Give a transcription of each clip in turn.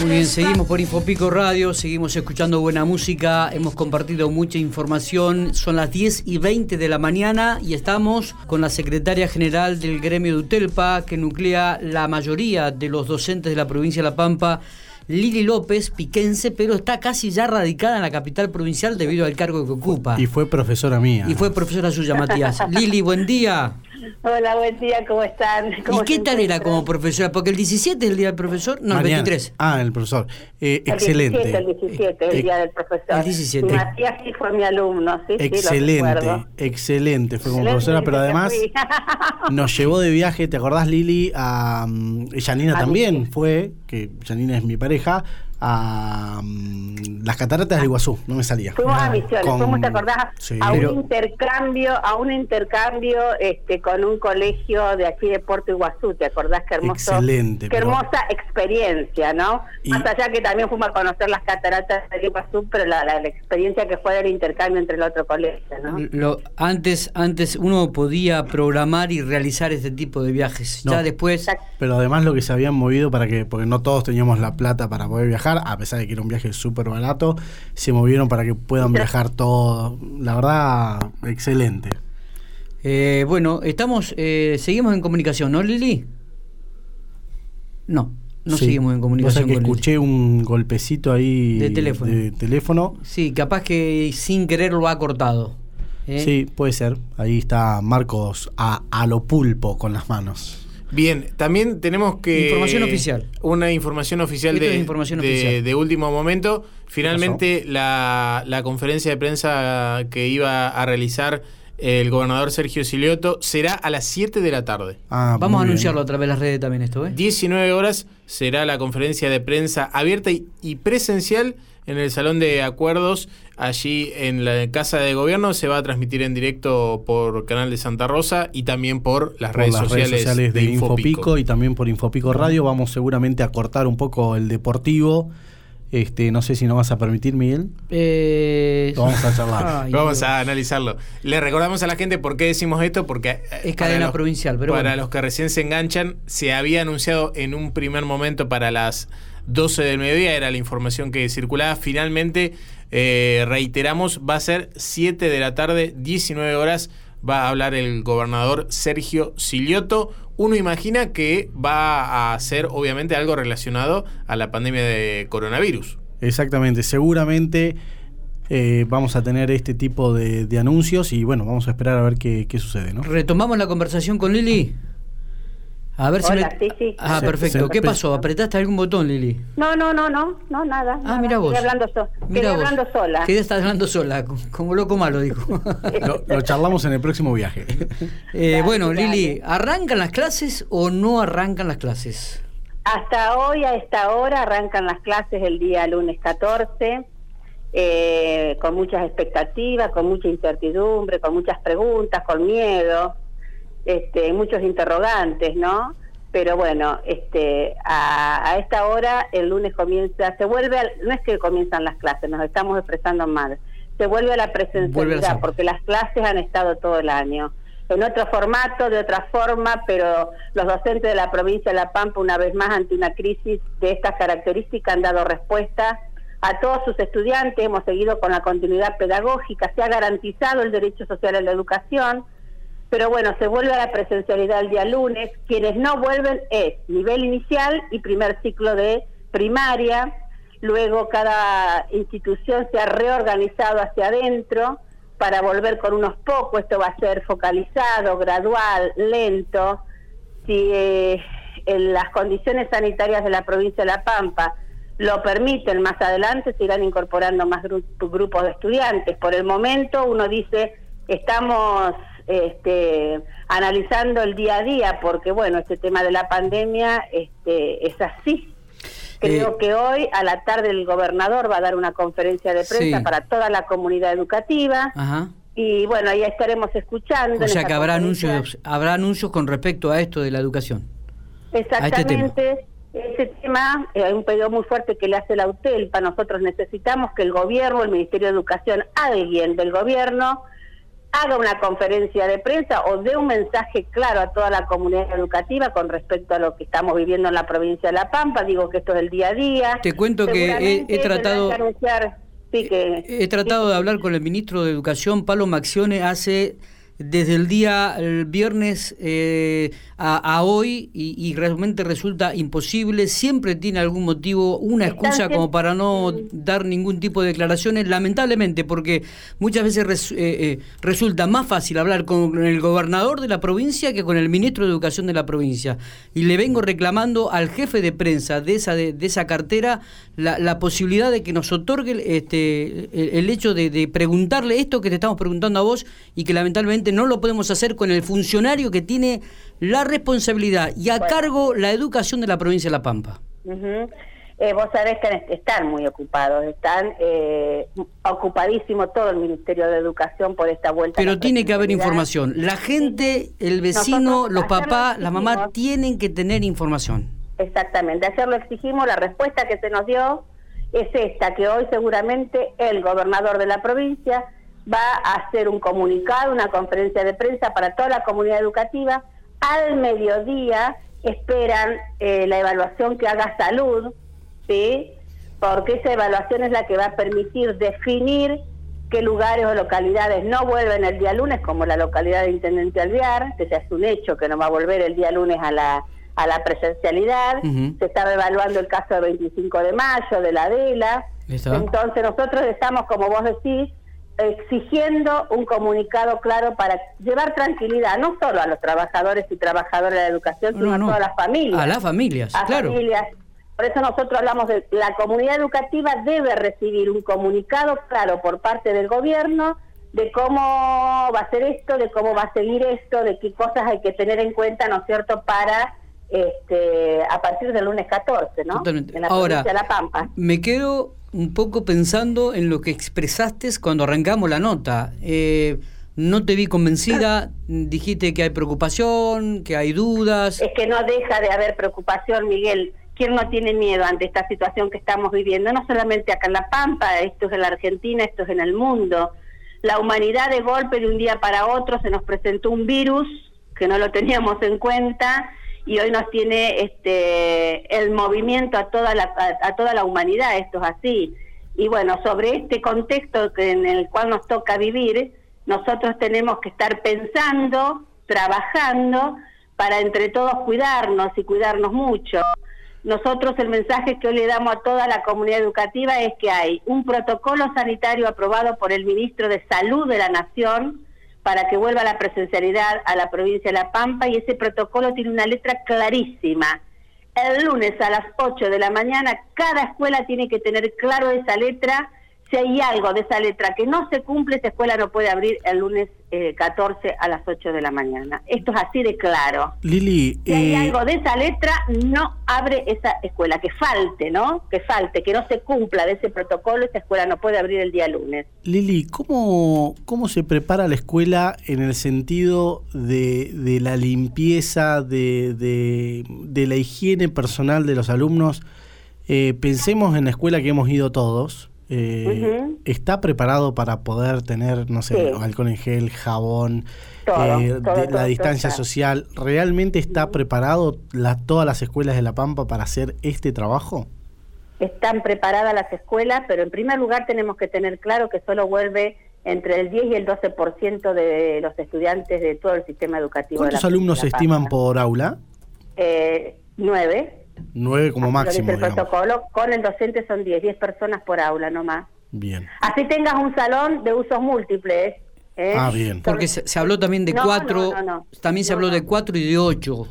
Muy bien, seguimos por Infopico Radio, seguimos escuchando buena música, hemos compartido mucha información, son las 10 y 20 de la mañana y estamos con la secretaria general del gremio de UTELPA, que nuclea la mayoría de los docentes de la provincia de La Pampa, Lili López, piquense, pero está casi ya radicada en la capital provincial debido al cargo que ocupa. Y fue profesora mía. Y fue profesora suya, Matías. Lili, buen día. Hola, buen día, ¿cómo están? ¿Y qué tal era como profesora? Porque el 17 es el día del profesor, no, el 23. Ah, el profesor. Eh, excelente. El 17, el 17 el día del profesor. El 17. Y Matías sí fue mi alumno, sí, Excelente, sí, lo excelente. Fue como profesora, pero además nos llevó de viaje, ¿te acordás, Lili? A um, Janina también fue, que Janina es mi pareja, a mm, las cataratas del Iguazú, no me salía. Fuimos a Misiones, fuimos, ¿te acordás? a un intercambio, a un intercambio este, con un colegio de aquí de Puerto Iguazú, ¿te acordás? Qué hermoso, Excelente. Qué hermosa experiencia, ¿no? Más allá que también fuimos a conocer las cataratas del Iguazú, pero la, la, experiencia que fue del intercambio entre el otro colegio, ¿no? Lo, antes, antes uno podía programar y realizar este tipo de viajes, ya después... Pero además lo que se habían movido para que, porque no todos teníamos la plata para poder viajar, a pesar de que era un viaje súper barato, se movieron para que puedan viajar todos. La verdad, excelente. Eh, bueno, estamos, eh, seguimos en comunicación, ¿no, Lili? No, no seguimos en comunicación. que escuché un golpecito ahí de teléfono. de teléfono. Sí, capaz que sin querer lo ha cortado. ¿eh? Sí, puede ser. Ahí está Marcos a, a lo pulpo con las manos. Bien, también tenemos que... Información oficial. Una información oficial, de, información de, oficial. de, último momento. Finalmente, la, la, conferencia de prensa que iba a realizar el gobernador Sergio Silioto será a las 7 de la tarde. Ah, Vamos a anunciarlo a través de las redes también esto, ¿eh? 19 horas será la conferencia de prensa abierta y presencial en el Salón de Acuerdos, allí en la Casa de Gobierno, se va a transmitir en directo por Canal de Santa Rosa y también por las, redes, sociales de, Infopico. y también por Infopico Radio. Vamos seguramente a cortar un poco el deportivo. Este, no sé si nos vas a permitir, Miguel. Eh... vamos a charlar. vamos a analizarlo. Le recordamos a la gente por qué decimos esto, porque eh, es cadena provincial, pero para los que recién se enganchan, se había anunciado en un primer momento para las 12 del mediodía, era la información que circulaba. Finalmente, eh, reiteramos, va a ser 7 de la tarde, 19 horas, va a hablar el gobernador Sergio Silioto. Uno imagina que va a ser obviamente algo relacionado a la pandemia de coronavirus. Exactamente, seguramente eh, vamos a tener este tipo de, anuncios y bueno, vamos a esperar a ver qué, qué sucede. ¿no? Retomamos la conversación con Lili. A ver si me... sí, sí. Ah, perfecto. ¿Qué pasó? ¿Apretaste algún botón, Lili? No, no, no, no, no, nada. Ah, mira vos. Estoy hablando, so mira hablando sola. ¿Qué estás hablando sola? Como loco malo, dijo. lo, charlamos en el próximo viaje. Eh, bueno, Lili, ¿arrancan las clases o no arrancan las clases? Hasta hoy, a esta hora, arrancan las clases el día lunes 14. Eh, con muchas expectativas, con mucha incertidumbre, con muchas preguntas, con miedo este, muchos interrogantes, ¿no? Pero bueno, este, a, esta hora el lunes comienza, se vuelve, no es que comienzan las clases, nos estamos expresando mal, se vuelve a la presencialidad, porque las clases han estado todo el año en otro formato, de otra forma, pero los docentes de la provincia de La Pampa, una vez más, ante una crisis de estas características, han dado respuesta a todos sus estudiantes, hemos seguido con la continuidad pedagógica, se ha garantizado el derecho social a la educación, pero bueno, se vuelve a la presencialidad el día lunes. Quienes no vuelven es nivel inicial y primer ciclo de primaria. Luego cada institución se ha reorganizado hacia adentro para volver con unos pocos. Esto va a ser focalizado, gradual, lento. Si eh, en las condiciones sanitarias de la provincia de La Pampa lo permiten más adelante, se irán incorporando más grupos de estudiantes. Por el momento uno dice, estamos este, analizando el día a día, porque bueno, este tema de la pandemia este, es así. Creo eh, que hoy a la tarde el gobernador va a dar una conferencia de prensa para toda la comunidad educativa. Y bueno, ahí estaremos escuchando. O sea que habrá anuncios, habrá anuncios con respecto a esto de la educación. Este Exactamente. Ese tema, eh, hay un pedido muy fuerte que le hace la UTELPA. Nosotros necesitamos que el gobierno, el Ministerio de Educación, alguien del gobierno, haga una conferencia de prensa o dé un mensaje claro a toda la comunidad educativa con respecto a lo que estamos viviendo en la provincia de La Pampa. Digo que esto es el día a día. Te cuento que he, tratado... he tratado de hablar con el ministro de Educación, Pablo Maxione, hace desde el día el viernes eh, a, hoy y, realmente resulta imposible, siempre tiene algún motivo, una excusa como para no dar ningún tipo de declaraciones, lamentablemente, porque muchas veces eh, eh, resulta más fácil hablar con el gobernador de la provincia que con el ministro de Educación de la provincia. Y le vengo reclamando al jefe de prensa de esa, de, esa cartera la, posibilidad de que nos otorgue este, el, hecho de, de preguntarle esto que te estamos preguntando a vos y que lamentablemente no lo podemos hacer con el funcionario que tiene la responsabilidad y a cargo la educación de la provincia de La Pampa. Eh, vos sabés que están muy ocupados, están eh, ocupadísimos todo el Ministerio de Educación por esta vuelta. Pero tiene que haber información. La gente, el vecino, los papás, la mamá tienen que tener información. Exactamente. Ayer lo exigimos, la respuesta que se nos dio es esta, que hoy seguramente el gobernador de la provincia va a hacer un comunicado, una conferencia de prensa para toda la comunidad educativa. Al mediodía esperan eh, la evaluación que haga salud, ¿sí? porque esa evaluación es la que va a permitir definir qué lugares o localidades no vuelven el día lunes, como la localidad de Intendente Alvear, que ya es un hecho que no va a volver el día lunes a la, a la presencialidad. Se estaba evaluando el caso del 25 de mayo, de la Adela. Entonces nosotros estamos, como vos decís, exigiendo un comunicado claro para llevar tranquilidad no solo a los trabajadores y trabajadoras de la educación, sino a todas las familias. A las familias, a claro. Familias. Por eso nosotros hablamos de la comunidad educativa debe recibir un comunicado claro por parte del gobierno de cómo va a ser esto, de cómo va a seguir esto, de qué cosas hay que tener en cuenta, ¿no es cierto?, para este, a partir del lunes 14, ¿no? Totalmente. En la Ahora, de La Pampa. Me quedo un poco pensando en lo que expresaste cuando arrancamos la nota. Eh, no te vi convencida, dijiste que hay preocupación, que hay dudas. Es que no deja de haber preocupación, Miguel. ¿Quién no tiene miedo ante esta situación que estamos viviendo? No solamente acá en La Pampa, esto es en la Argentina, esto es en el mundo. La humanidad de golpe de un día para otro se nos presentó un virus que no lo teníamos en cuenta y hoy nos tiene este el movimiento a toda la a, toda la humanidad esto es así. Y bueno sobre este contexto en el cual nos toca vivir nosotros tenemos que estar pensando trabajando para entre todos cuidarnos y cuidarnos mucho. Nosotros el mensaje que hoy le damos a toda la comunidad educativa es que hay un protocolo sanitario aprobado por el ministro de Salud de la Nación para que vuelva la presencialidad a la provincia de La Pampa y ese protocolo tiene una letra clarísima. El lunes a las 8 de la mañana cada escuela tiene que tener claro esa letra si hay algo de esa letra que no se cumple, esa escuela no puede abrir el lunes 14 eh, a las 8 de la mañana. Esto es así de claro. Lili, si hay eh, algo de esa letra, no abre esa escuela. Que falte, ¿no? Que falte, que no se cumpla de ese protocolo, esa escuela no puede abrir el día lunes. Lili, ¿cómo, cómo se prepara la escuela en el sentido de, de la limpieza, de, de, la higiene personal de los alumnos? Eh, pensemos en la escuela que hemos ido todos eh, ¿Está preparado para poder tener, no sé, alcohol en gel, jabón, eh, la distancia social? ¿Realmente está preparado la, todas las escuelas de La Pampa para hacer este trabajo? Están preparadas las escuelas, pero en primer lugar tenemos que tener claro que solo vuelve entre el 10 y el 12% de los estudiantes de todo el sistema educativo. ¿Cuántos alumnos se estiman por aula? Eh, nueve. Nueve como máximo. El protocolo con el docente son diez, diez personas por aula nomás. Bien. Así tengas un salón de usos múltiples. ¿eh? Ah, bien. Porque se, habló también de cuatro, también se habló de cuatro y de ocho.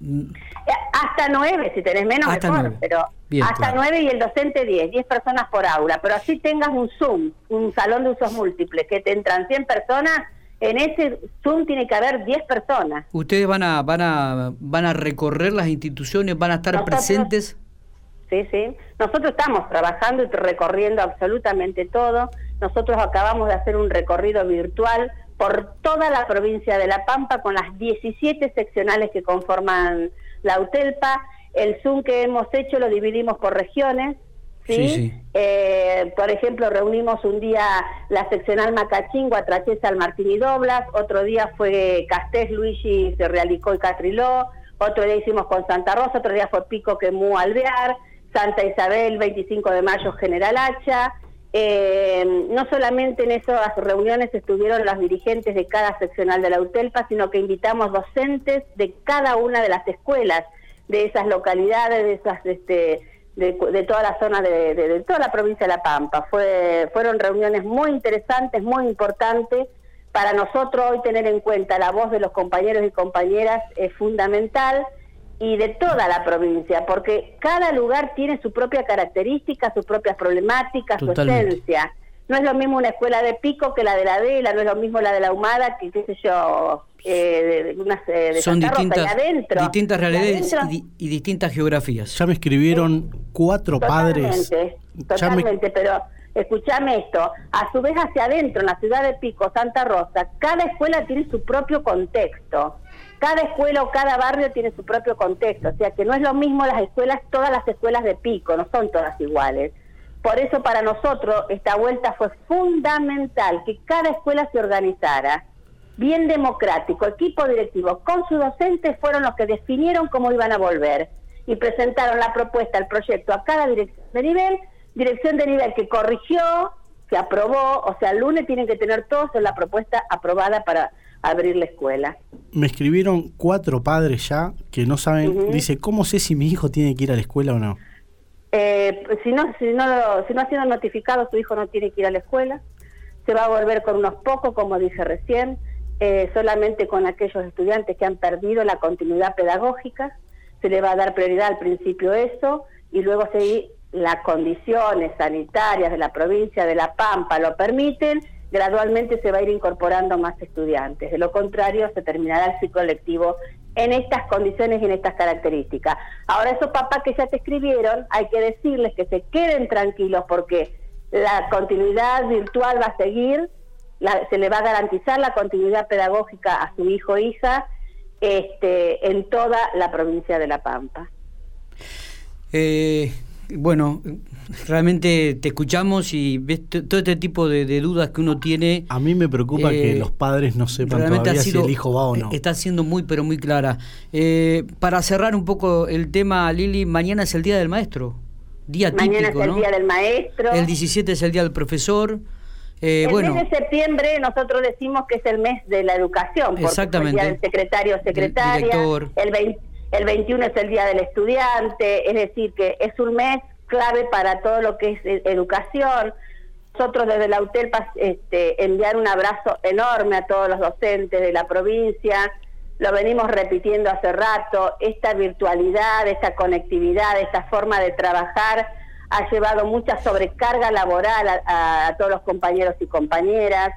Eh, hasta nueve, si tenés menos, mejor, pero hasta nueve y el docente diez, diez personas por aula. Pero así tengas un Zoom, un salón de usos múltiples, que te entran 100 personas en ese Zoom tiene que haber 10 personas. ¿Ustedes van a, van, a, van a recorrer las instituciones, van a estar presentes? Sí, sí. Nosotros estamos trabajando y recorriendo absolutamente todo. Nosotros acabamos de hacer un recorrido virtual por toda la provincia de La Pampa con las 17 seccionales que conforman la UTELPA. El Zoom que hemos hecho lo dividimos por regiones ¿sí? Eh, por ejemplo, reunimos un día la seccional Macachingo, Tracheza, al Martín y Doblas, otro día fue Castés, Luigi, realicó y Catriló, otro día hicimos con Santa Rosa, otro día fue Pico, Quemú, Alvear, Santa Isabel, 25 de mayo, General Hacha. Eh, no solamente en esas reuniones estuvieron los dirigentes de cada seccional de la UTELPA, sino que invitamos docentes de cada una de las escuelas de esas localidades, de esas este, de, toda la zona de, toda la provincia de La Pampa. Fue, fueron reuniones muy interesantes, muy importantes. Para nosotros hoy tener en cuenta la voz de los compañeros y compañeras es fundamental y de toda la provincia, porque cada lugar tiene su propia característica, sus propias problemáticas, su esencia. No es lo mismo una escuela de Pico que la de la Adela, no es lo mismo la de la Humada que, qué sé yo, eh, de, de Son distintas, distintas realidades y, distintas geografías. Ya me escribieron cuatro padres. Totalmente, pero escúchame esto, a su vez hacia adentro, en la ciudad de Pico, Santa Rosa, cada escuela tiene su propio contexto. Cada escuela o cada barrio tiene su propio contexto, o sea que no es lo mismo las escuelas, todas las escuelas de Pico, no son todas iguales. Por eso para nosotros esta vuelta fue fundamental, que cada escuela se organizara bien democrático, equipo directivo con sus docentes fueron los que definieron cómo iban a volver y presentaron la propuesta, el proyecto a cada dirección de nivel, dirección de nivel que corrigió, que aprobó, o sea, el lunes tienen que tener todos la propuesta aprobada para abrir la escuela. Me escribieron cuatro padres ya que no saben, dice, ¿cómo sé si mi hijo tiene que ir a la escuela o no? Eh, si no, si no, si no ha sido notificado, su hijo no tiene que ir a la escuela. Se va a volver con unos pocos, como dije recién. Eh, solamente con aquellos estudiantes que han perdido la continuidad pedagógica, se le va a dar prioridad al principio eso y luego si las condiciones sanitarias de la provincia de La Pampa lo permiten, gradualmente se va a ir incorporando más estudiantes. De lo contrario, se terminará el ciclo lectivo en estas condiciones y en estas características. Ahora, esos papás que ya te escribieron, hay que decirles que se queden tranquilos porque la continuidad virtual va a seguir se le va a garantizar la continuidad pedagógica a su hijo o hija este, en toda la provincia de La Pampa. Eh, bueno, realmente te escuchamos y ves todo este tipo de, dudas que uno tiene. A mí me preocupa que eh, los padres no sepan todavía si el hijo va o no. Está siendo muy, pero muy clara. Eh, para cerrar un poco el tema, Lili, mañana es el Día del Maestro. Día mañana es el Día del Maestro. El 17 es el Día del Profesor. Eh, el mes de septiembre nosotros decimos que es el mes de la educación, porque exactamente. es el día del secretario o secretaria, el, el 21 es el día del estudiante, es decir, que es un mes clave para todo lo que es eh, educación. Nosotros desde la UTELPA este, enviar un abrazo enorme a todos los docentes de la provincia, lo venimos repitiendo hace rato, esta virtualidad, esta conectividad, esta forma de trabajar ha llevado mucha sobrecarga laboral a, todos los compañeros y compañeras.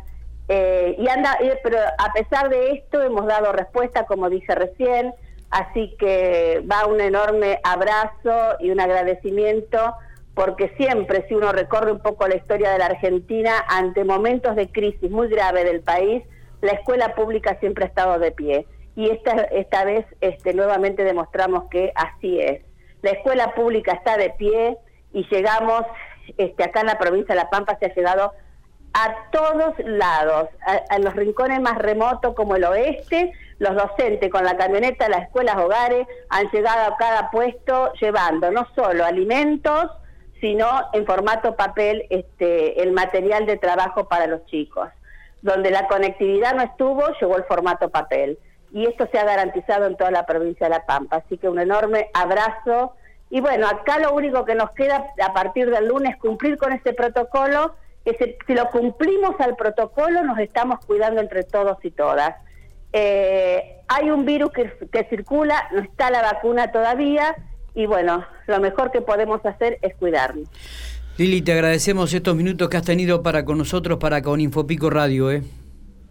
Eh, y anda, pero a pesar de esto hemos dado respuesta, como dije recién, así que va un enorme abrazo y un agradecimiento, porque siempre, si uno recorre un poco la historia de la Argentina, ante momentos de crisis muy grave del país, la escuela pública siempre ha estado de pie. Y esta, esta vez este, nuevamente demostramos que así es. La escuela pública está de pie, y llegamos, este, acá en la provincia de La Pampa se ha llegado a todos lados, a, los rincones más remotos como el oeste, los docentes con la camioneta de las escuelas hogares han llegado a cada puesto llevando no solo alimentos, sino en formato papel este, el material de trabajo para los chicos. Donde la conectividad no estuvo, llegó el formato papel. Y esto se ha garantizado en toda la provincia de La Pampa. Así que un enorme abrazo y bueno, acá lo único que nos queda a partir del lunes cumplir con este protocolo, que si lo cumplimos al protocolo nos estamos cuidando entre todos y todas. Eh, hay un virus que, que circula, no está la vacuna todavía y bueno, lo mejor que podemos hacer es cuidarnos. Lili, te agradecemos estos minutos que has tenido para con nosotros, para con Infopico Radio. ¿eh?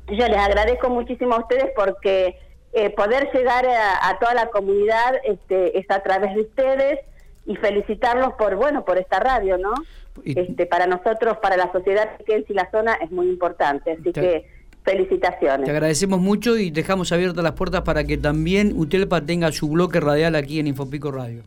Yo les agradezco muchísimo a ustedes porque eh, poder llegar a, toda la comunidad este, es a través de ustedes y felicitarlos por bueno por esta radio, ¿no? Este, para nosotros, para la sociedad que y la zona es muy importante, así que felicitaciones. Te agradecemos mucho y dejamos abiertas las puertas para que también Utelpa tenga su bloque radial aquí en Infopico Radio.